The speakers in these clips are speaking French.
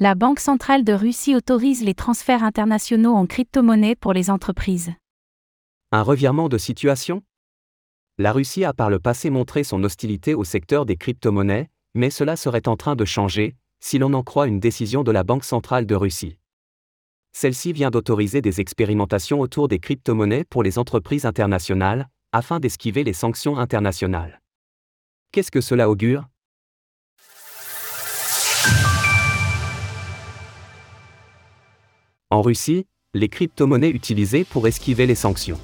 La Banque centrale de Russie autorise les transferts internationaux en crypto-monnaie pour les entreprises. Un revirement de situation? La Russie a par le passé montré son hostilité au secteur des crypto-monnaies, mais cela serait en train de changer, si l'on en croit une décision de la Banque centrale de Russie. Celle-ci vient d'autoriser des expérimentations autour des crypto-monnaies pour les entreprises internationales, afin d'esquiver les sanctions internationales. Qu'est-ce que cela augure? En Russie, les crypto-monnaies utilisées pour esquiver les sanctions.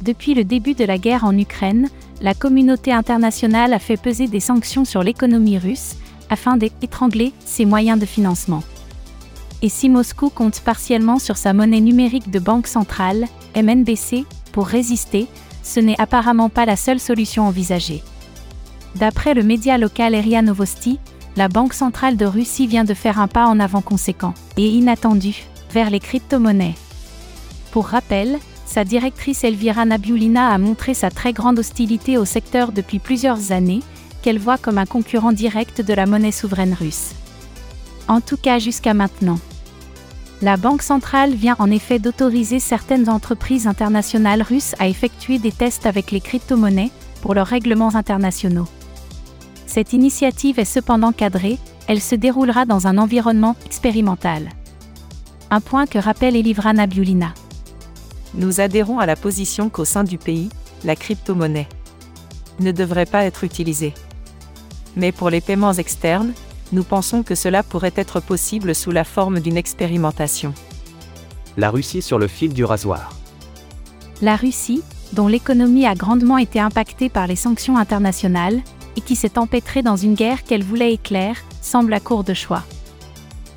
Depuis le début de la guerre en Ukraine, la communauté internationale a fait peser des sanctions sur l'économie russe, afin d'étrangler ses moyens de financement. Et si Moscou compte partiellement sur sa monnaie numérique de banque centrale, MNBC, pour résister, ce n'est apparemment pas la seule solution envisagée. D'après le média local RIA Novosti, la Banque centrale de Russie vient de faire un pas en avant conséquent et inattendu vers les crypto-monnaies. Pour rappel, sa directrice Elvira Nabiulina a montré sa très grande hostilité au secteur depuis plusieurs années, qu'elle voit comme un concurrent direct de la monnaie souveraine russe. En tout cas jusqu'à maintenant. La Banque centrale vient en effet d'autoriser certaines entreprises internationales russes à effectuer des tests avec les crypto-monnaies pour leurs règlements internationaux. Cette initiative est cependant cadrée, elle se déroulera dans un environnement expérimental. Un point que rappelle Elivra Nabiulina. Nous adhérons à la position qu'au sein du pays, la crypto-monnaie ne devrait pas être utilisée. Mais pour les paiements externes, nous pensons que cela pourrait être possible sous la forme d'une expérimentation. La Russie sur le fil du rasoir. La Russie, dont l'économie a grandement été impactée par les sanctions internationales, et qui s'est empêtrée dans une guerre qu'elle voulait éclair, semble à court de choix.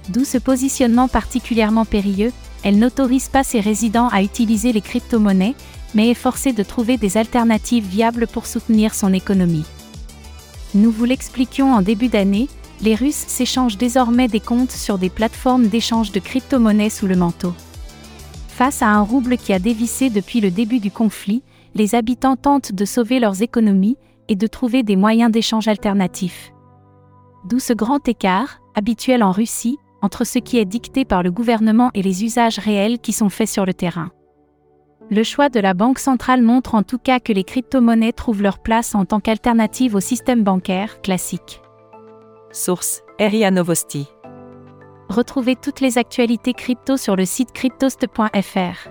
D'où ce positionnement particulièrement périlleux, elle n'autorise pas ses résidents à utiliser les crypto-monnaies, mais est forcée de trouver des alternatives viables pour soutenir son économie. Nous vous l'expliquions en début d'année, les Russes s'échangent désormais des comptes sur des plateformes d'échange de crypto-monnaies sous le manteau. Face à un rouble qui a dévissé depuis le début du conflit, les habitants tentent de sauver leurs économies et de trouver des moyens d'échange alternatifs. D'où ce grand écart, habituel en Russie, entre ce qui est dicté par le gouvernement et les usages réels qui sont faits sur le terrain. Le choix de la Banque centrale montre en tout cas que les crypto-monnaies trouvent leur place en tant qu'alternative au système bancaire classique. Source RIA Novosti. Retrouvez toutes les actualités crypto sur le site cryptost.fr.